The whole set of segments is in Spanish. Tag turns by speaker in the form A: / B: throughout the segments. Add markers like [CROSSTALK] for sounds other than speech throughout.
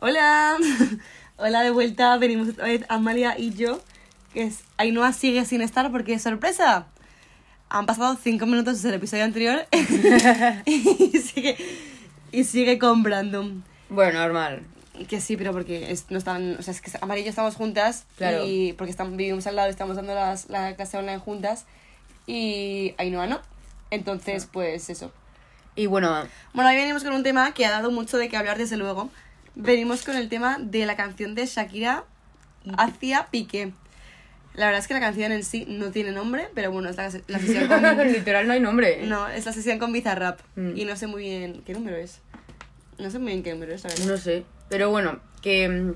A: Hola, [LAUGHS] hola de vuelta, venimos otra vez Amalia y yo, que es Ainhoa sigue sin estar porque sorpresa. Han pasado cinco minutos desde el episodio anterior [LAUGHS] y sigue y sigue con Brandon.
B: Bueno, normal.
A: Que sí, pero porque es- no están, o sea, es que Amalia y yo estamos juntas
B: Claro.
A: y porque están, vivimos al lado y estamos dando las, la clase online juntas y Ainhoa no. Entonces, pues eso.
B: Y bueno,
A: Bueno, hoy venimos con un tema que ha dado mucho de qué hablar, desde luego. Venimos con el tema de la canción de Shakira hacia Piqué. La verdad es que la canción en sí no tiene nombre, pero bueno, es la, la sesión con... [LAUGHS]
B: literal no hay nombre.
A: No, es la sesión con Bizarrap.
B: Mm.
A: Y no sé muy bien qué número es. No sé muy bien qué número es, la verdad.
B: No sé. Pero bueno, que mm,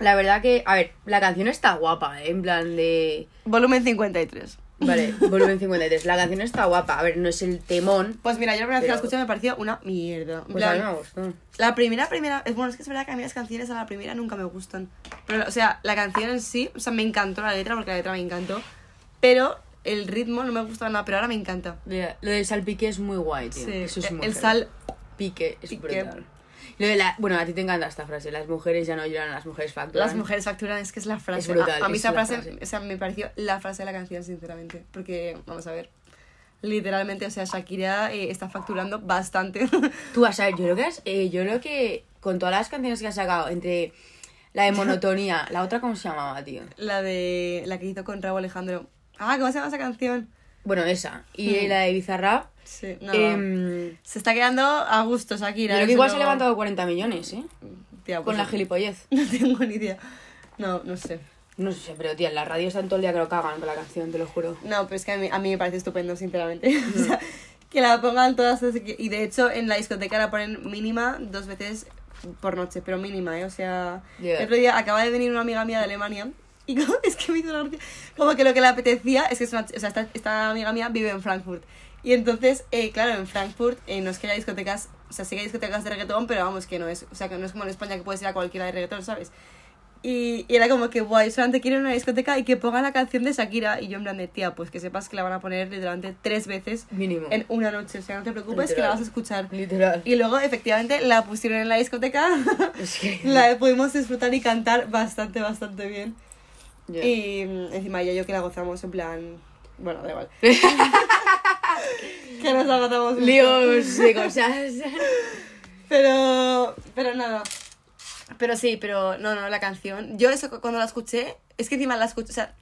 B: la verdad que, a ver, la canción está guapa, ¿eh? En plan de...
A: Volumen 53.
B: Vale, volumen 53. La canción está guapa. A ver, no es el temón.
A: Pues mira, yo la primera vez que la escuché me pareció una mierda. En
B: Pues a mí me gustó.
A: La primera, primera, es bueno, es que es verdad que a mí las canciones a la primera nunca me gustan. Pero, o sea, la canción en sí, o sea, me encantó la letra porque la letra me encantó. Pero el ritmo no me gusta nada, pero ahora me encanta.
B: Lo de salpique es muy guay, tío.
A: Sí,
B: Eso es muy
A: el
B: heavy.
A: sal.
B: Pique es
A: Pique.
B: brutal. Lo de la... Bueno, a ti te encanta esta frase. Las mujeres ya no lloran, las mujeres facturan.
A: Las mujeres facturan, es que es la frase.
B: Es brutal,
A: a, a mí
B: es
A: esa frase,
B: frase.
A: o sea, me pareció la frase de la canción, sinceramente. Porque, vamos a ver, literalmente, o sea, Shakira eh, está facturando bastante. [LAUGHS]
B: Tú, a saber, yo creo que has- eh, yo creo que con todas las canciones que has sacado, entre la de monotonía, [LAUGHS] la otra cómo se llamaba, tío.
A: la de la que hizo con Raúl Alejandro. Ah, ¿cómo se llama esa canción?
B: Bueno, esa. Y
A: Hmm.
B: la de Bizarrap.
A: Sí, no.
B: em,
A: Se está quedando a gusto Shakira.
B: creo que igual se ha levantado 40 millones, ¿eh?
A: Tía,
B: Con
A: pues
B: la
A: no-
B: gilipollez. [LAUGHS]
A: No tengo ni idea. No, no sé.
B: No sé, pero tía, en la radio están todo el día que lo cagan con la canción, te lo juro.
A: No, pero es que a mí, a mí me parece estupendo, sinceramente. [LAUGHS] o sea, que la pongan todas. Y de hecho, en la discoteca la ponen mínima dos veces por noche, pero mínima, ¿eh? O sea,
B: Ya.
A: el otro día acaba de venir una amiga mía de Alemania. Y [LAUGHS] como, es que me hizo una. Como que lo que le apetecía es que es una, o sea, esta, esta amiga mía vive en Frankfurt. Y entonces, eh, claro, en Frankfurt eh, no es que haya discotecas, o sea, sí que hay discotecas de reggaetón, pero vamos, que no es, o sea, que no es como en España que puedes ir a cualquiera de reggaetón, ¿sabes? Y, y era como que, guay, solamente quiero ir a una discoteca y que pongan la canción de Shakira. Y yo en plan de, tía, pues que sepas que la van a poner literalmente tres veces
B: Mínimo.
A: en una noche. O sea, no te preocupes que la
B: Literal.
A: vas a escuchar.
B: Literal.
A: Y luego, efectivamente, la pusieron en la discoteca. [LAUGHS]
B: Es que... [LAUGHS]
A: la pudimos disfrutar y cantar bastante, bastante bien.
B: Ya.
A: Y mm, encima ella y yo que la gozamos en plan... Bueno, da igual. [LAUGHS] que nos mucho.
B: Líos de cosas.
A: Pero, pero nada. Pero sí, pero no, no, la canción. Yo eso cu- cuando la escuché, es que encima la escuché, o sea,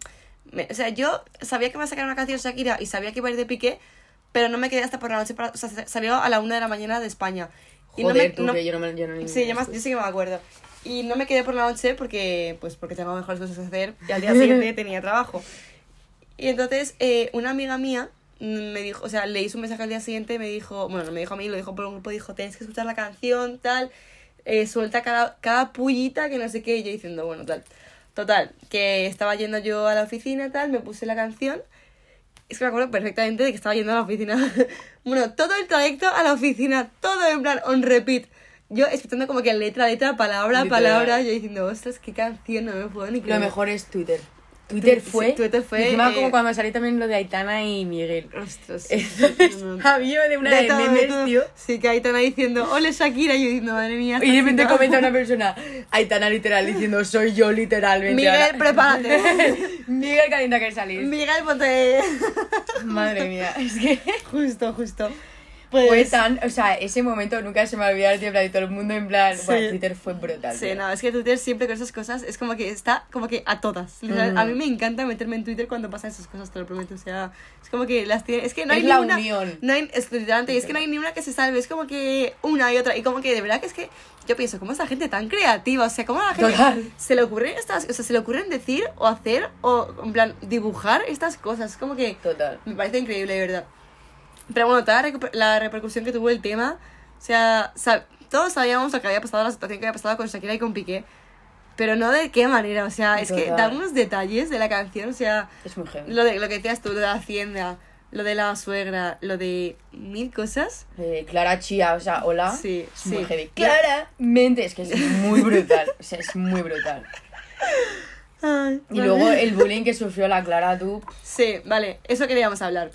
A: me- o sea, yo sabía que iba a sacar una canción Shakira y sabía que iba a ir de Piqué, pero no me quedé hasta por la noche, para, o sea, sa- salió a la una de la mañana de España. Y no me-
B: tú,
A: no-
B: que yo no me... Yo no
A: Sí, yo, más- yo sí que me acuerdo. Y no me quedé por la noche porque, pues, porque tengo mejores cosas que hacer y al día siguiente [LAUGHS] tenía trabajo. Y entonces, eh, una amiga mía me dijo, o sea, le hizo un mensaje al día siguiente y me dijo, bueno, no me dijo a mí, lo dijo por un grupo, dijo, tienes que escuchar la canción, tal, eh, suelta cada, cada pullita que no sé qué, y yo diciendo, bueno, tal. Total, que estaba yendo yo a la oficina, tal, me puse la canción. Es que me acuerdo perfectamente de que estaba yendo a la oficina. [LAUGHS] bueno, todo el trayecto a la oficina, todo en plan on repeat. Yo escuchando como que letra, letra, palabra,
B: Literal.
A: palabra, yo diciendo, ostras, qué canción, no me puedo ni
B: Lo
A: creer.
B: mejor es Twitter. Twitter
A: Sí,
B: fue...
A: Twitter fue,
B: y
A: eh,
B: como cuando salió también lo de Aitana y Miguel.
A: Ostras. [LAUGHS]
B: Había de una de,
A: todo,
B: memes,
A: todo.
B: tío.
A: Sí, que Aitana diciendo, ole Shakira, y yo diciendo, madre mía.
B: Y de repente
A: chica".
B: comenta una [LAUGHS] persona, Aitana literal, diciendo, soy yo literalmente.
A: Miguel,
B: ahora".
A: prepárate. [LAUGHS]
B: Miguel calienta que salir.
A: Miguel, ponte.
B: Madre mía, es que
A: justo, justo. Pues,
B: fue tan, o sea, ese momento nunca se me va a olvidar, tío, en plan, y todo el mundo en plan,
A: Sí.
B: bueno, Twitter fue brutal.
A: Sí,
B: tío.
A: no, es que Twitter siempre con esas cosas es como que está como que a todas.
B: Mm.
A: A mí me encanta meterme en Twitter cuando pasan esas cosas, te lo prometo. O sea, es como que las tiene. Es que no hay
B: Es
A: ni
B: la
A: una.
B: unión.
A: No hay, es, literalmente, y es que no hay ni una que se salve. Es como que una y otra. Y como que de verdad que es que yo pienso, ¿cómo es la gente tan creativa? O sea, ¿cómo a la gente
B: Total.
A: se le ocurren estas. O sea, se le ocurren decir o hacer o, en plan, dibujar estas cosas? Es como que.
B: Total.
A: Me parece increíble, de verdad. Pero bueno, toda la, repercusión que tuvo el tema, o sea, sab- todos sabíamos lo que había pasado, la situación que había pasado con Shakira y con Piqué, pero no de qué manera, o sea, es que da unos detalles de la canción, o sea,
B: Es muy
A: lo, de, lo que decías tú, lo de la hacienda, lo de la suegra, lo de mil cosas.
B: Eh, Clara Chía, o sea, hola.
A: Sí,
B: es muy
A: sí.
B: heavy. Claramente, es que es muy brutal. O sea, es muy brutal.
A: Ay,
B: Y
A: vale.
B: luego el bullying que sufrió la Clara, tú.
A: Sí, vale, eso queríamos hablar.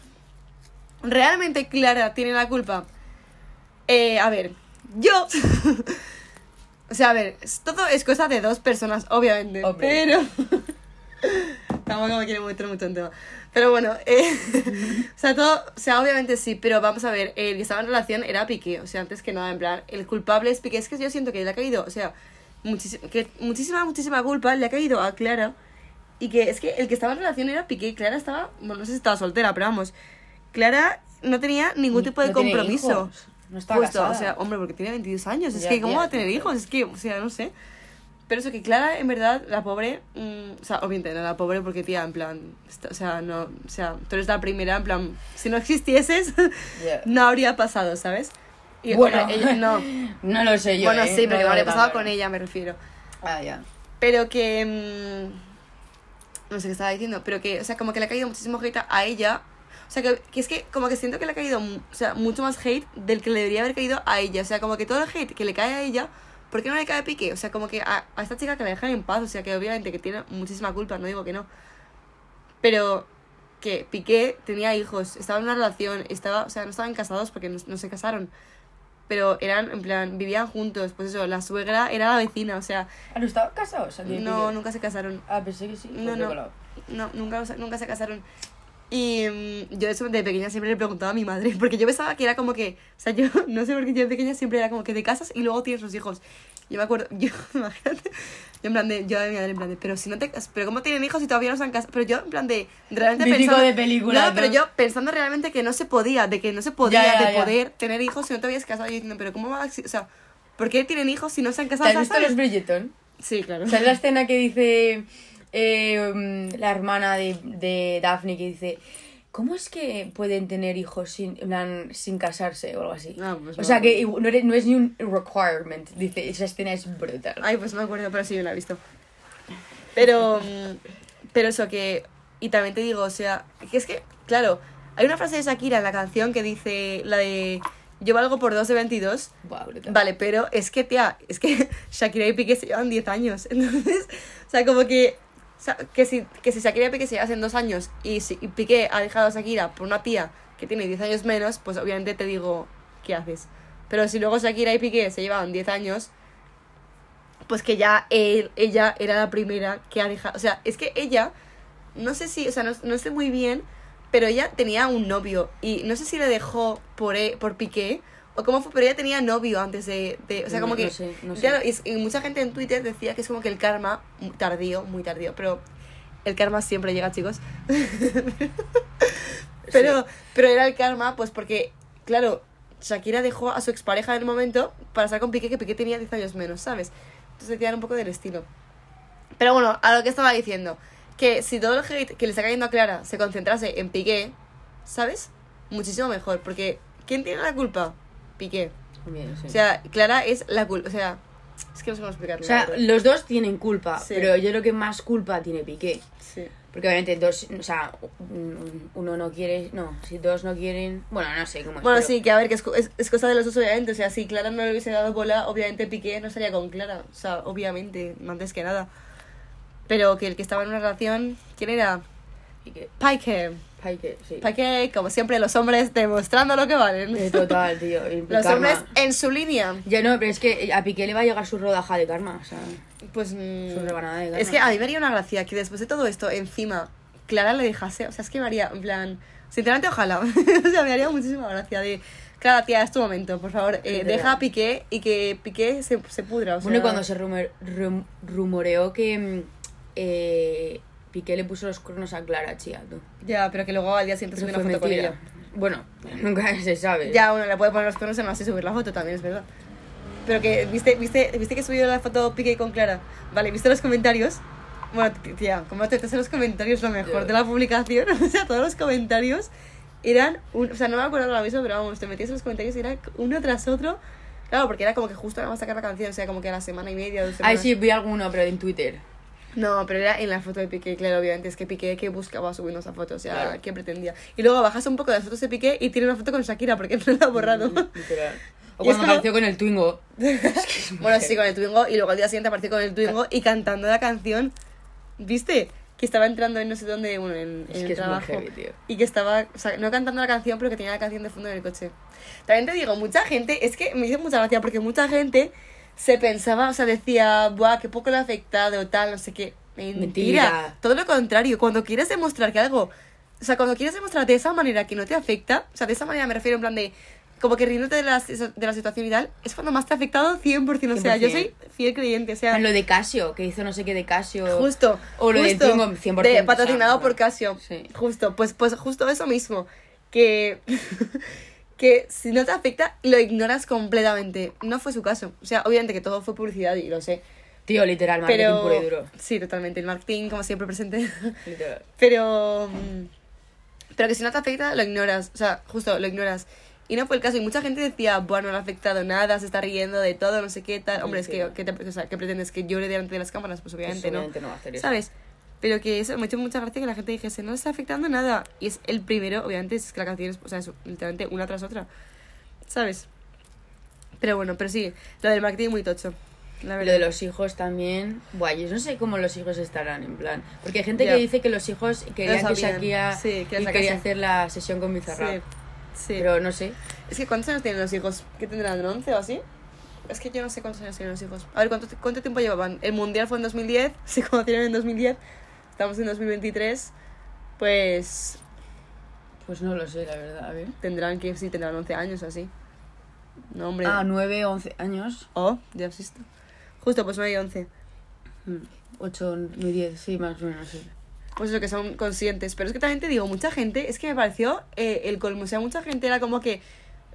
A: ¿Realmente Clara tiene la culpa? Eh, a ver, yo... [LAUGHS] O sea, a ver, todo es cosa de dos personas, obviamente.
B: Hombre.
A: Pero. [LAUGHS] Tampoco me quiero meter mucho en tema. Pero bueno, eh, [LAUGHS] o sea, todo, o sea, obviamente sí, pero vamos a ver, el que estaba en relación era Piqué, o sea, antes que nada, en plan, el culpable es Piqué, es que yo siento que le ha caído, o sea, muchísima, que muchísima, muchísima culpa le ha caído a Clara, y que es que el que estaba en relación era Piqué, Clara estaba, bueno, no sé si estaba soltera, pero vamos, Clara no tenía ningún tipo de
B: No
A: compromiso.
B: hijos, No está
A: Justo,
B: casada.
A: o sea, hombre, porque tiene 22 años. Es
B: Ya,
A: que, ¿cómo
B: ya,
A: va a tener hijos? Es que, o sea, no sé. Pero eso que Clara, en verdad, la pobre. mm, o sea, obviamente, no la pobre porque, tía, en plan. está- o sea, no. O sea, tú eres la primera, en plan. Si no existieses, [LAUGHS]
B: Ya.
A: no habría pasado, ¿sabes? Y,
B: Bueno,
A: hombre, [LAUGHS] ella- no.
B: No lo sé yo.
A: bueno,
B: ¿eh?
A: sí, pero
B: No
A: habría pasado con ella, me refiero.
B: Ah, ya.
A: Pero que. mm, no sé qué estaba diciendo, pero que, o sea, como que le ha caído muchísimo hate a- a ella. O sea, que, que es que como que siento que le ha caído o sea, mucho más hate del que le debería haber caído a ella. O sea, como que todo el hate que le cae a ella, ¿por qué no le cae a Piqué? O sea, como que a, a esta chica que la dejan en paz. O sea, que obviamente que tiene muchísima culpa, no digo que no. Pero que Piqué tenía hijos, estaba en una relación, estaba, o sea, no estaban casados porque no, no se casaron. Pero eran, en plan, vivían juntos. Pues eso, la suegra era la vecina, o sea,
B: Ah, ¿no estaban casados?
A: no, nunca se casaron.
B: Ah, pensé que sí.
A: No, no. No, nunca, nunca se casaron. Y mm, yo eso de pequeña siempre le preguntaba a mi madre, porque yo pensaba que era como que, o sea, yo [LAUGHS] no sé por qué yo de pequeña siempre era como que te casas y luego tienes los hijos. Yo me acuerdo, [LAUGHS] yo, imagínate, yo en plan de, yo a mi madre en plan de, pero si no te pero cómo tienen hijos y todavía no se han casado, pero yo en plan de, realmente
B: Típico
A: pensando,
B: de película,
A: no,
B: ¿no?
A: pero yo pensando realmente que no se podía, de que no se podía,
B: Ya, ya,
A: de
B: ya.
A: poder tener hijos si no te habías casado, y yo diciendo, pero cómo va a, o sea, ¿por qué tienen hijos si no se han
B: ¿Te
A: casado?
B: has visto los Bridgerton?
A: Sí, claro.
B: ¿Sabes la escena que dice eh, la hermana de, de Daphne que dice ¿Cómo es que pueden tener hijos sin, plan, sin casarse o algo así?
A: Ah, pues
B: o sea que no, eres- no es ni un requirement. Dice, esa escena es brutal.
A: Ay, pues no me acuerdo, pero sí me la he visto. Pero, mm, pero eso que... Y también te digo, o sea, que es que, claro, hay una frase de Shakira en la canción que dice, la de... Yo valgo por 2 de 22.
B: Buah.
A: Vale, pero es que, tía, es que [LAUGHS] Shakira y Piqué se llevan 10 años. [LAUGHS] Entonces, o sea, como que... que si, que si Shakira Piqué se llevasen 2 años y, si, y Piqué ha dejado a Shakira por una tía que tiene 10 años menos, pues obviamente te digo, ¿qué haces? Pero si luego Shakira y Piqué se llevaban 10 años, pues que ya ella era la primera que ha dejado. O sea, es que ella, no sé si, o sea, no, no sé muy bien, pero ella tenía un novio y no sé si le dejó por, e- por Piqué o cómo fue, pero ella tenía novio antes de. de- o sea,
B: No-
A: como que.
B: no sé, no sé.
A: Y, y mucha gente en Twitter decía que es como que el karma, muy tardío, muy tardío, pero el karma siempre llega, chicos. [LAUGHS] pero, pero era el karma, pues porque, claro, Shakira dejó a su expareja en el momento para estar con Piqué, que Piqué tenía 10 años menos, ¿sabes? Entonces decían un poco del estilo. Pero bueno, a lo que estaba diciendo, que si todo el hate que le está cayendo a Clara se concentrase en Piqué, ¿sabes? Muchísimo mejor, porque ¿quién tiene la culpa? Piqué.
B: Bien, sí.
A: O sea, Clara es la culpa, o sea, es que no sé cómo explicarlo.
B: O sea, los dos tienen culpa,
A: Sí.
B: pero yo creo que más culpa tiene Piqué.
A: Sí.
B: Porque obviamente dos, o sea, un- uno no quiere, no, si dos no quieren, bueno, no sé cómo es.
A: Bueno,
B: pero-
A: sí, que a ver, que es, es cosa de los dos, obviamente. O sea, si Clara no le hubiese dado bola, obviamente Piqué no estaría con Clara. O sea, obviamente, antes que nada. Pero que el que estaba en una relación, ¿quién era?
B: Piqué,
A: Piqué.
B: Piqué, sí.
A: Piqué, como siempre, los hombres demostrando lo que valen.
B: Eh, Total, tío. [LAUGHS]
A: Los
B: karma.
A: hombres en su línea.
B: Ya no, pero es que a Piqué le va a llegar su rodaja de karma, o sea.
A: Pues. mm,
B: Su rebanada de
A: es
B: karma.
A: que a mí me haría una gracia que después de todo esto, encima, Clara le dejase. O sea, es que me haría, en plan. Sinceramente, ojalá. [LAUGHS] o sea, me haría muchísima gracia de. Clara, tía, es tu momento, por favor. eh, deja a Piqué y que Piqué se, se pudra. O sea,
B: Bueno, cuando se rumor- rum- rumoreó que mm, eh, Piqué le puso los cuernos a Clara, chía, tú.
A: Ya, pero que luego al día siguiente subí una foto con
B: mentira.
A: ella.
B: Bueno, [LAUGHS] nunca se sabe.
A: Ya, bueno, le puede poner los cuernos y no así subir la foto también, es verdad. Pero que, ¿viste, viste, viste que subió la foto Piqué con Clara? Vale, ¿viste los comentarios? Bueno, tía, como te en los comentarios lo mejor de la publicación, [LAUGHS] o sea, todos los comentarios eran, un, o sea, no me acuerdo ahora mismo, pero vamos, te metías en los comentarios y era uno tras otro. Claro, porque era como que justo vamos a sacar la canción, o sea, como que a la semana y media, dos
B: Ay,
A: semanas.
B: sí, vi alguno, pero en Twitter.
A: No, pero era en la foto de Piqué, claro, obviamente. Es que Piqué que buscaba subiendo esa foto, o sea,
B: Claro.
A: ¿qué pretendía? Y luego bajas un poco de las fotos de Piqué y tiene una foto con Shakira, porque no la ha borrado.
B: Literal. O [LAUGHS]
A: Y es
B: cuando
A: como-
B: apareció con el Twingo. [LAUGHS]
A: bueno, sí, con el Twingo, y luego al día siguiente apareció con el Twingo y cantando la canción, ¿viste? Que estaba entrando en no sé dónde, bueno, en,
B: Es
A: en
B: que
A: el
B: es muy
A: trabajo.
B: heavy, tío.
A: Y que estaba, o sea, no cantando la canción, pero que tenía la canción de fondo en el coche. También te digo, mucha gente, es que me hizo mucha gracia porque mucha gente se pensaba, o sea, decía, buah, qué poco le ha afectado, tal, no sé qué. Mentira.
B: Mentira.
A: Todo lo contrario, cuando quieres demostrar que algo, o sea, cuando quieres demostrar de esa manera que no te afecta, o sea, de esa manera me refiero en plan de, como que riéndote de la, de la situación y tal, es cuando más te ha afectado 100%. O sea, yo
B: 100%.
A: soy fiel creyente, o sea,
B: Lo de Casio, que hizo no sé qué de Casio.
A: justo.
B: O lo de
A: justo,
B: Twingo, 100%,
A: de
B: o
A: patrocinado
B: sea,
A: por Casio.
B: Sí.
A: Justo, pues, pues justo eso mismo. Que, [LAUGHS] que si no te afecta, lo ignoras completamente. No fue su caso. O sea, obviamente que todo fue publicidad y lo sé.
B: Tío, literal, marketing
A: Pero.
B: puro y duro.
A: Sí, totalmente. El marketing, como siempre, presente. [LAUGHS]
B: Literal.
A: Pero. mm, Pero que si no te afecta, lo ignoras. O sea, justo, lo ignoras. Y no fue el caso. Y mucha gente decía, bueno, no le ha afectado nada, se está riendo de todo, no sé qué tal. Hombre, es que. ¿qué, te- o sea, ¿qué pretendes? ¿Que llore delante de las cámaras? Pues obviamente,
B: Pues
A: no.
B: obviamente no va a hacer eso.
A: ¿Sabes? Pero que eso me ha hecho mucha gracia que la gente dijese, no está afectando nada. Y es el primero, obviamente, es que la canción es, o sea, es literalmente una tras otra. ¿Sabes? Pero bueno, pero sí, lo del marketing muy tocho. La
B: Lo de los hijos también. Buah, yo no sé cómo los hijos estarán, en plan. Porque hay gente
A: Ya.
B: que dice que los hijos querían que. Shakira
A: Sí, que
B: y quería hacer la sesión con Bizarrap.
A: Sí, sí.
B: Pero no sé.
A: Es que ¿cuántos años tienen los hijos? ¿Qué tendrán? ¿11 o así? Es que yo no sé cuántos años tienen los hijos. A ver, ¿cuánto, cuánto tiempo llevaban? El mundial fue en 2010, [LAUGHS] se conocieron en 2010, estamos en 2023, pues
B: Pues no lo sé, la verdad. A ver.
A: tendrán que, sí, tendrán 11 años o así. No, hombre.
B: Ah, 9, 11 años.
A: Oh, ya visto. Justo, pues 9 y 11.
B: 8, 9, 10, sí, más o menos. Sí.
A: Pues eso, que son conscientes. Pero es que también te digo, mucha gente, es que me pareció eh, el colmo. O sea, mucha gente era como que,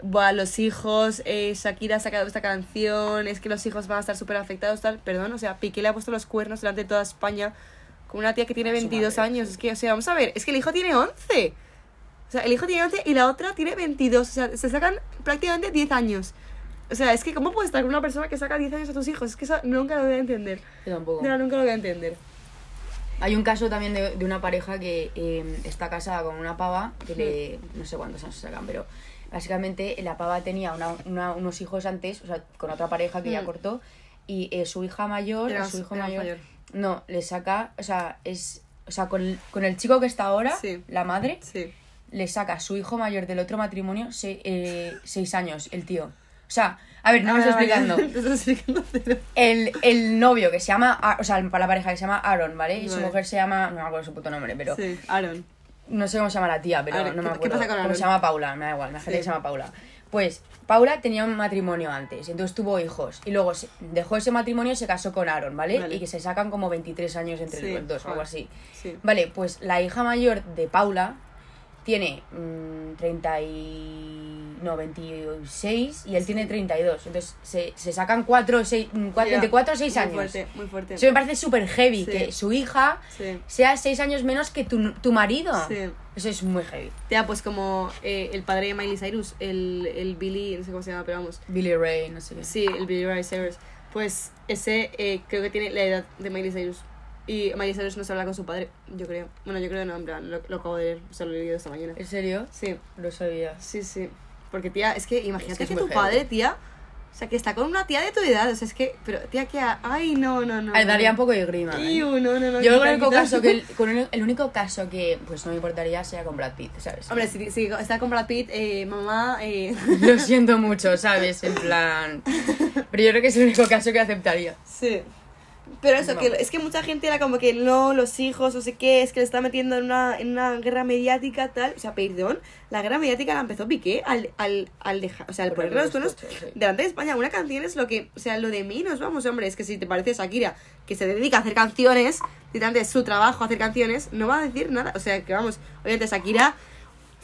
A: Buah, los hijos, eh, Shakira ha sacado esta canción, es que los hijos van a estar súper afectados, tal. Perdón, o sea, Piqué le ha puesto los cuernos delante de toda España con una tía que tiene
B: A su
A: 22
B: madre.
A: años. Es que, o sea, vamos a ver, es que el hijo tiene 11. O sea, el hijo tiene 11 y la otra tiene 22. O sea, se sacan prácticamente 10 años. O sea, es que, ¿cómo puedes estar con una persona que saca 10 años a tus hijos? Es que eso nunca lo voy a entender.
B: Yo tampoco.
A: No, nunca lo voy a entender.
B: Hay un caso también de, de una pareja que eh, está casada con una pava que le. No sé cuántos años se sacan, pero básicamente la pava tenía una- una- unos hijos antes, o sea, con otra pareja que ya
A: Mm.
B: cortó, y eh, su hija mayor,
A: Era
B: su hijo mayor,
A: mayor.
B: No, le saca. O sea, es. O sea, con el, con el chico que está ahora,
A: Sí.
B: la madre,
A: Sí.
B: le saca a su hijo mayor del otro matrimonio se- eh, seis años, el tío. O sea, a ver, no me
A: Ah,
B: estoy explicando. [LAUGHS]
A: Estoy.
B: El, el novio que se llama, o sea, para la pareja que se llama Aaron, ¿vale? Y su mujer se llama, no me acuerdo su puto nombre, pero
A: Sí, Aaron.
B: no sé cómo se llama la tía, pero
A: Aaron,
B: no me
A: ¿qué- qué
B: acuerdo.
A: pasa con
B: ¿Cómo
A: Aaron?
B: se llama Paula? Me da igual, me hace
A: Sí.
B: que se llama Paula. Pues Paula tenía un matrimonio antes, entonces tuvo hijos. Y luego se- dejó ese matrimonio y se casó con Aaron, ¿vale?
A: Vale.
B: Y que se sacan como 23 años entre
A: Sí,
B: los dos o algo así.
A: Sí.
B: Vale, pues la hija mayor de Paula tiene mm, 30 y... no, 26 y él tiene 32. Entonces se, se sacan 4, 6,
A: Ya.
B: entre 4 o 6
A: Muy
B: años.
A: fuerte, muy fuerte.
B: Eso me parece súper heavy,
A: Sí.
B: que su hija
A: Sí.
B: sea 6 años menos que tu, tu marido.
A: Sí.
B: Eso es muy heavy.
A: Ya, pues como eh, el padre de Miley Cyrus, el, el Billy, no sé cómo se llama, pero vamos.
B: Billy Ray, no sé qué.
A: Sí, el Billy Ray Cyrus. Pues ese eh, creo que tiene la edad de Miley Cyrus. Y Miley Cyrus no se habla con su padre, yo creo. Bueno, yo creo que no, en plan, lo, lo acabo de leer, o sea, lo he leído esta mañana.
B: ¿En serio?
A: Sí,
B: Lo sabía.
A: sí, sí. Porque, tía, es que imagínate
B: Es que es
A: que, tu padre, tía, o sea, que está con una tía de tu edad, o sea, es que, pero, tía, que, ay, no, no, no.
B: Ay, daría un poco de grima. ¿eh?
A: No, no, no.
B: Yo
A: quita,
B: el único caso que el, con el, el único caso que pues no me importaría sea con Brad Pitt, ¿sabes?
A: Hombre, si, si está con Brad Pitt, eh, mamá, eh...
B: Lo siento mucho, ¿sabes? En plan. Pero yo creo que es el único caso que aceptaría.
A: Sí. Pero eso,
B: No.
A: que es que mucha gente era como que no, los hijos, no sé qué, es que le está metiendo en una, en una guerra mediática, tal. O sea, perdón, la guerra mediática la empezó Piqué al, al, al dejar, o sea, al
B: Ponerle
A: ponerle los tonos
B: sí.
A: delante de España. Una canción es lo que, o sea, lo de menos, vamos, hombre, es que si te parece Shakira, que se dedica a hacer canciones, literalmente es su trabajo hacer canciones, no va a decir nada. O sea, que vamos, obviamente Shakira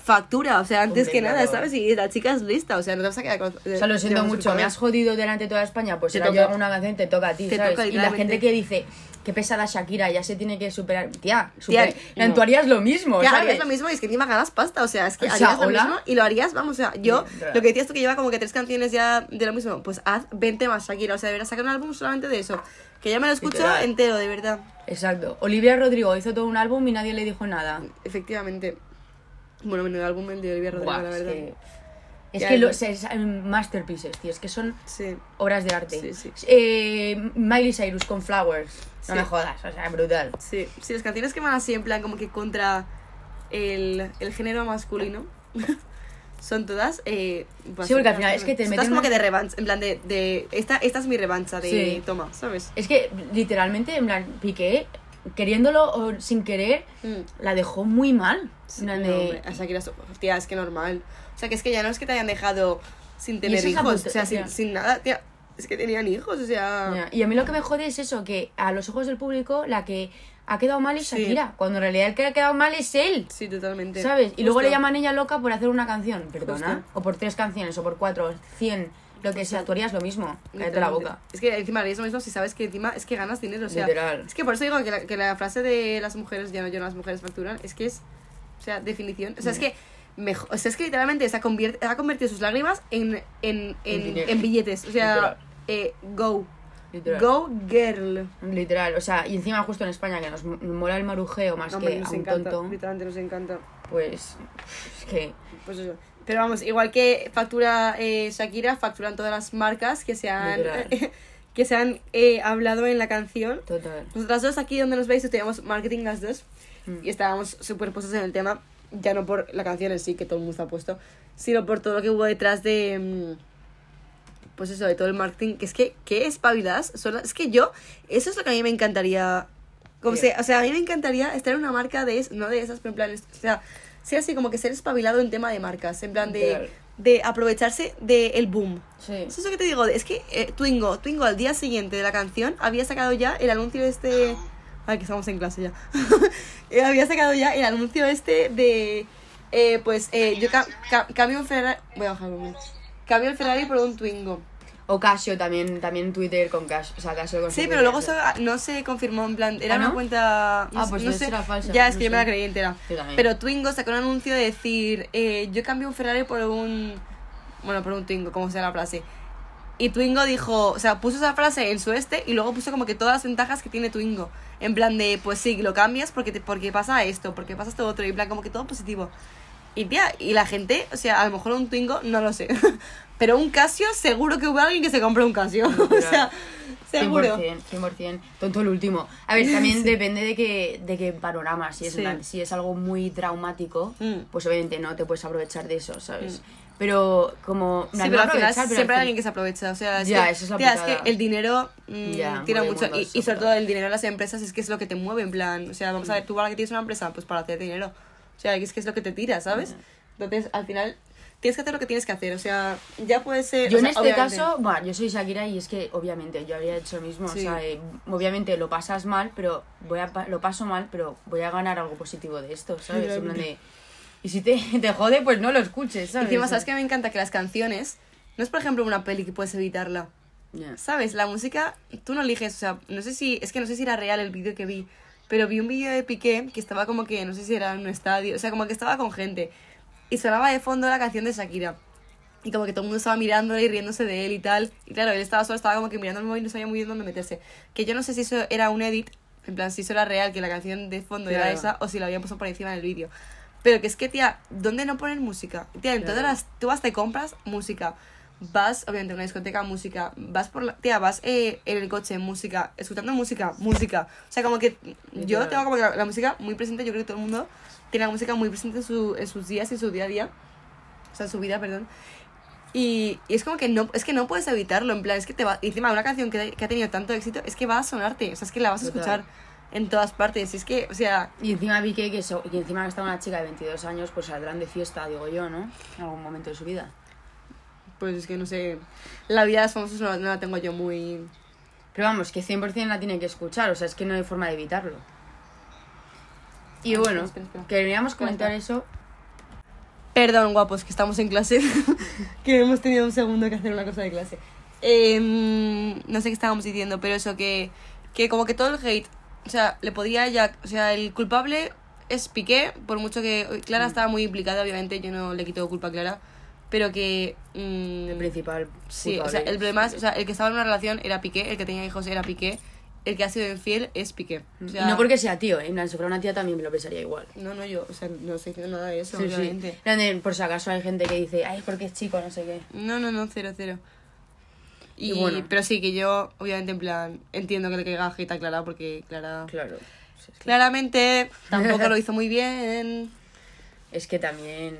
A: factura, o sea, antes
B: Hombre,
A: que nada,
B: claro.
A: ¿sabes? Y la chica es lista, o sea, no te vas a quedar con...
B: O sea, lo siento mucho, me has jodido delante de toda España, pues si yo hago una canción te toca a ti,
A: Te
B: ¿sabes?
A: toca,
B: y la gente que dice, qué pesada Shakira, ya se tiene que superar. Tía, super...
A: Tía, no.
B: tú harías lo mismo,
A: Ya,
B: ¿sabes?
A: harías lo mismo y es que encima ganas pasta, o sea, es que
B: O sea,
A: harías lo mismo y lo harías, vamos, o sea, yo,
B: Sí,
A: lo que decías tú que lleva como que tres canciones ya de lo mismo, pues haz 20 más Shakira, o sea, deberás sacar un álbum solamente de eso, que ya me lo escucho
B: Literal.
A: entero, de verdad,
B: Exacto. Olivia Rodrigo hizo todo un álbum y nadie le dijo nada.
A: efectivamente. Bueno, menudo álbum el de Olivia Rodrigo,
B: Buah,
A: la
B: es
A: verdad.
B: que, es
A: Ya,
B: que los es- masterpieces, tío, es que son
A: Sí,
B: obras de arte.
A: Sí, sí.
B: Eh, Miley Cyrus con Flowers. No me jodas, o sea, brutal.
A: sí, sí, las canciones que van así en plan como que contra el, el género masculino [LAUGHS] son todas. Eh,
B: Sí, porque al final es que te
A: todas como
B: una-
A: que de revancha, en plan de. de esta, esta es mi revancha, de
B: Sí.
A: toma, ¿sabes?
B: Es que literalmente, en plan, Piqué, queriéndolo o sin querer,
A: Mm.
B: la dejó muy mal. Plan
A: No,
B: de-
A: so- tía, es que normal. O sea, que es que ya no es que te hayan dejado sin tener hijos, o sea, sin, sin nada, tía. Es que tenían hijos, o sea.
B: Y a mí lo que me jode es eso, que a los ojos del público la que ha quedado mal es
A: Sí.
B: Shakira, cuando en realidad el que ha quedado mal es él.
A: Sí, totalmente.
B: ¿Sabes? Y luego le llaman ella loca por hacer una canción, perdona.
A: Justo.
B: O por tres canciones, o por cuatro, cien, lo que sea. Tú harías lo mismo. Cállate la boca.
A: Es que encima harías lo mismo si sabes que encima es que ganas dinero. O sea,
B: Literal.
A: Es que por eso digo que la, que la frase de las mujeres, ya no yo, las mujeres facturan, es que es, o sea, definición. O sea, es que, mejor, o sea, es que literalmente se ha, convertido sus lágrimas en, en, en, billetes. O sea, eh, go.
B: Literal.
A: Go girl.
B: Literal, o sea, y encima justo en España que nos mola el marujeo más
A: No,
B: que a
A: nos
B: un
A: encanta.
B: tonto,
A: Literalmente nos encanta.
B: pues es que
A: Pues eso. Pero vamos, igual que factura eh, Shakira, facturan todas las marcas que se han, [LAUGHS] que se han eh, hablado en la canción.
B: total.
A: Nosotras dos aquí donde nos veis estudiamos marketing las dos
B: Mm.
A: y estábamos súper puestos en el tema, ya no por la canción en sí, que todo el mundo está puesto, sino por todo lo que hubo detrás de... mm, Pues eso, de todo el marketing, que es que, qué espabiladas son las- Es que yo, eso es lo que a mí me encantaría... Como
B: Sí.
A: se- o sea, a mí me encantaría estar en una marca de... No de esas, pero en plan... O sea, ser así como que ser espabilado en tema de marcas, en plan de... De aprovecharse del boom.
B: Sí.
A: Eso es lo que te digo, es que eh, Twingo, Twingo al día siguiente de la canción había sacado ya el anuncio este... [GASPS] Ay, que estamos en clase ya. [LAUGHS] Eh, había sacado ya el anuncio este de... eh, pues eh, yo ca- ca- cambio un Ferrari... Voy a bajar un. Cambio el Ferrari por un Twingo.
B: O Casio también, también Twitter con Casio, o sea, Casio con
A: Sí, pero luego eso no se confirmó, en plan, era
B: ¿Ah,
A: una cuenta... No,
B: Ah, pues
A: no sé.
B: ser falsa,
A: Ya, es
B: no
A: que yo me la creí entera.
B: Yo.
A: Pero Twingo sacó un anuncio de decir, eh, yo cambio un Ferrari por un... Bueno, por un Twingo, como sea la frase. Y Twingo dijo, o sea, puso esa frase en su este y luego puso como que todas las ventajas que tiene Twingo. En plan de, pues sí, lo cambias porque, te, porque pasa esto, porque pasa esto otro. Y en plan, como que todo positivo. Y tía, y la gente, o sea, a lo mejor un Twingo, no lo sé. [LAUGHS] Pero un Casio, seguro que hubo alguien que se compró un Casio. [LAUGHS] o sea, seguro.
B: 100%, 100%. Tonto el último. A ver, también [LAUGHS] depende de qué, de qué panorama. Si es,
A: Sí.
B: plan, si es algo muy traumático,
A: Mm.
B: pues obviamente no te puedes aprovechar de eso, ¿sabes? Pero como...
A: Sí, pero al final
B: pero
A: siempre hay alguien que se aprovecha. O sea, es
B: Ya,
A: que,
B: esa es la
A: tía, es que el dinero mm,
B: Ya,
A: tira mucho. Y,
B: eso,
A: y sobre todo el dinero de las empresas es que es lo que te mueve, en plan. O sea, vamos
B: Mm.
A: a ver, tú para que tienes una empresa, pues para hacer dinero. O sea, es que es lo que te tira, ¿sabes? Entonces, al final, tienes que hacer lo que tienes que hacer. O sea, ya puede ser.
B: Yo
A: o
B: en
A: sea,
B: este
A: obviamente.
B: caso, bueno, yo soy Shakira y es que obviamente yo habría hecho lo mismo.
A: Sí.
B: O sea, eh, obviamente lo pasas mal, pero voy a lo paso mal, pero voy a ganar algo positivo de esto, ¿sabes? En plan de- y si te, [LAUGHS] te jode, pues no lo escuches, ¿sabes?
A: Encima, ¿sabes que me encanta? Que las canciones. No es, por ejemplo, una peli que puedes evitarla.
B: Ya.
A: ¿Sabes? La música, tú no eliges, o sea, no sé si, es que no sé si era real el vídeo que vi, pero vi un vídeo de Piqué que estaba como que, no sé si era en un estadio, o sea, como que estaba con gente y sonaba de fondo la canción de Shakira. Y como que todo el mundo estaba mirándole y riéndose de él y tal. Y claro, él estaba solo, estaba como que mirando el móvil y no sabía muy bien dónde meterse. Que yo no sé si eso era un edit, en plan, si eso era real, que la canción de fondo era esa, o si la habían puesto por encima del vídeo. Pero que es que, tía, ¿dónde no ponen música? Tía, en todas las... Tú vas, te compras música. Vas, obviamente, a una discoteca, música. Vas por la... Tía, vas eh, en el coche, música. Escuchando música, música. O sea, como que yo tengo como que la, la música muy presente. Yo creo que todo el mundo tiene la música muy presente en, su, en sus días y en su día a día. O sea, en su vida, perdón. Y, y es como que no, es que no puedes evitarlo, en plan, es que te va, y encima una canción que, que ha tenido tanto éxito, es que va a sonarte, o sea, es que la vas a escuchar en todas partes, y es que, o sea,
B: Y encima vi que, que, eso, y encima está una chica de 22 años, pues saldrán de fiesta, digo yo, ¿no? En algún momento de su vida.
A: Pues es que no sé, la vida de los famosos no, no la tengo yo muy...
B: Pero vamos, que 100% la tiene que escuchar, o sea, es que no hay forma de evitarlo. Y bueno,
A: espera, espera.
B: queríamos comentar eso.
A: Perdón, guapos, que estamos en clase, [LAUGHS] que hemos tenido un segundo que hacer una cosa de clase. Em, no sé qué estábamos diciendo, pero eso, que, que como que todo el hate, o sea, le podría ya, o sea, el culpable es Piqué, por mucho que Clara estaba muy implicada, obviamente, yo no le quito culpa a Clara, pero que... mm,
B: El principal.
A: Sí, o sea, el
B: es
A: problema es, o sea, el que estaba en una relación era Piqué, el que tenía hijos era Piqué, el que ha sido infiel es Piqué. O sea,
B: y no porque sea tío, ¿eh? en plan, si fuera una tía también me lo pensaría igual.
A: No, no, yo, o sea, no estoy diciendo nada de eso,
B: Sí, sí.
A: obviamente.
B: De, Por si acaso hay gente que dice, ay, porque es chico, no sé qué.
A: No, no, no, cero, cero. Y,
B: Y bueno.
A: Pero sí, que yo, obviamente, en plan, entiendo que le caiga a Clara, porque Clara...
B: Claro. Sí, sí.
A: Claramente tampoco [LAUGHS] lo hizo muy bien.
B: Es que también.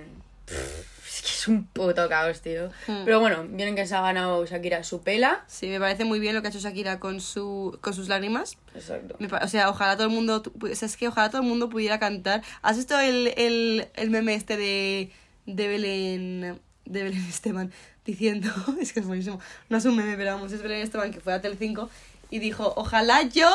B: Que es un puto caos, tío.
A: Hmm.
B: Pero bueno, vienen que se ha ganado Shakira su pela.
A: Sí, me parece muy bien lo que ha hecho Shakira con, su, con sus lágrimas.
B: Exacto.
A: Me O sea, ojalá todo el mundo, o sea, es que ojalá todo el mundo pudiera cantar. ¿Has visto el, el, el meme este de, de Belén, de Belén [LAUGHS] Esteban diciendo, [LAUGHS] es que es buenísimo, no es un meme, pero vamos, es Belén Esteban que fue a Telecinco y dijo, ojalá yo,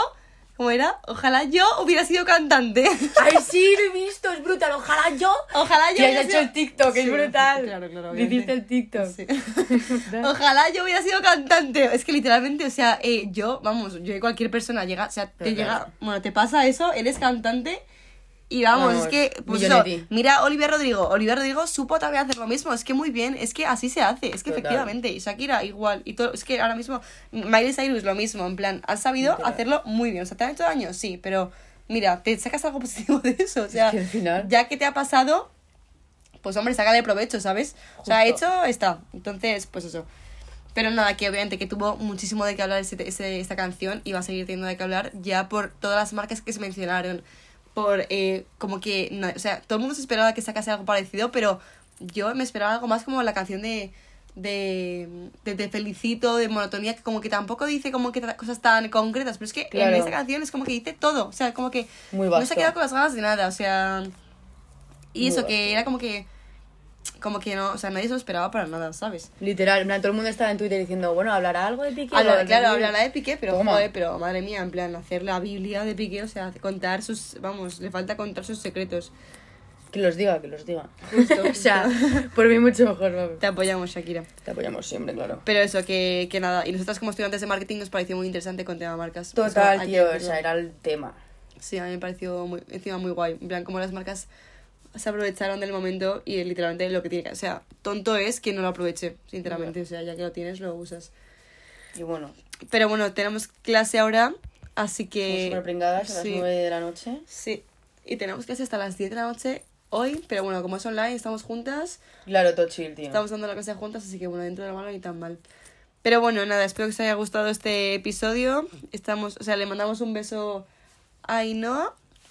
A: ¿cómo era? Ojalá yo hubiera sido cantante.
B: Ay, sí, lo he visto, es brutal. Ojalá yo.
A: Ojalá yo
B: Que has
A: hubiera
B: hecho
A: sido-
B: el TikTok, es brutal.
A: Claro, claro.
B: Hiciste el TikTok.
A: Sí. [LAUGHS] Ojalá yo hubiera sido cantante. Es que literalmente, o sea, eh, yo, vamos, yo y cualquier persona llega, o sea, te
B: Pero
A: llega,
B: claro.
A: bueno, te pasa eso, eres cantante y vamos,
B: Vamos,
A: es que, pues eso, mira Olivia Rodrigo, Olivia Rodrigo supo también hacer lo mismo, es que muy bien, es que así se hace, es que
B: Total.
A: efectivamente, y Shakira igual, y todo, es que ahora mismo, Miley Cyrus lo mismo, en plan, han sabido
B: Literal.
A: hacerlo muy bien, o sea, te han hecho daño, sí, pero mira, te sacas algo [LAUGHS] positivo de eso, o sea,
B: que al final-
A: ya que te ha pasado, pues hombre, sácale provecho, ¿sabes? O sea, hecho está. Entonces, pues eso. Pero nada, que obviamente que tuvo muchísimo de qué hablar ese- ese- esta canción y va a seguir teniendo de qué hablar ya por todas las marcas que se mencionaron. Por eh, como que, no, o sea, todo el mundo se esperaba que sacase algo parecido, pero yo me esperaba algo más como la canción de de, de Te felicito, de monotonía, que como que tampoco dice como que cosas tan concretas, pero es que
B: Claro.
A: en esta canción es como que dice todo, o sea, como que
B: Muy
A: no se ha quedado con las ganas de nada, o sea... Y
B: Muy
A: eso,
B: vasto.
A: que era como que... Como que no, o sea, nadie se lo esperaba para nada, ¿sabes?
B: Literal, en plan, todo el mundo estaba en Twitter diciendo, bueno, ¿hablará algo de Piqué?
A: Hablar,
B: ¿O de
A: claro, hablará de Piqué, pero joder, pero madre mía, en plan, hacer la Biblia de Piqué, o sea, contar sus, vamos, le falta contar sus secretos.
B: Que los diga, que los diga.
A: Justo, [LAUGHS]
B: o sea, por mí mucho mejor, vamos.
A: Te apoyamos, Shakira.
B: Te apoyamos siempre, claro.
A: Pero eso, que, que nada, y nosotras como estudiantes de marketing nos pareció muy interesante con tema marcas.
B: Total, tío, o sea, era el tema.
A: Sí, a mí me pareció muy, encima muy guay. En plan, como las marcas se aprovecharon del momento y literalmente lo que tiene que... O sea, tonto es que no lo aproveche, sinceramente. O sea, ya que lo tienes, lo usas.
B: Y bueno,
A: Pero bueno, tenemos clase ahora, así que...
B: súper pringadas a las
A: sí.
B: 9 de la noche.
A: Sí, y tenemos clase hasta las 10 de la noche hoy, pero bueno, como es online, estamos juntas,
B: Claro, todo chill, tío.
A: estamos dando la clase juntas, así que bueno, dentro de la mano ni tan mal. Pero bueno, nada, espero que os haya gustado este episodio. Estamos, o sea, le mandamos un beso a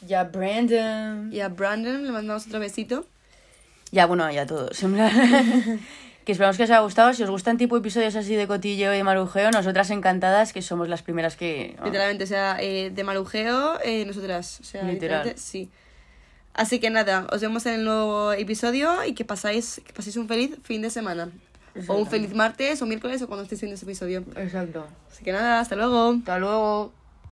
A: Ainhoa
B: Ya, Brandon.
A: y a Brandon, le mandamos otro besito.
B: Ya, bueno, ya todos. [LAUGHS] que esperamos que os haya gustado. Si os gustan tipo episodios así de cotilleo y marujeo, nosotras encantadas, que somos las primeras que...
A: Literalmente, o sea, eh, de marujeo, eh, nosotras. O sea,
B: Literal.
A: literalmente, sí. Así que nada, os vemos en el nuevo episodio y que pasáis, que paséis un feliz fin de semana. O un feliz martes o miércoles o cuando estéis viendo ese episodio.
B: Exacto.
A: Así que nada, hasta luego.
B: Hasta luego.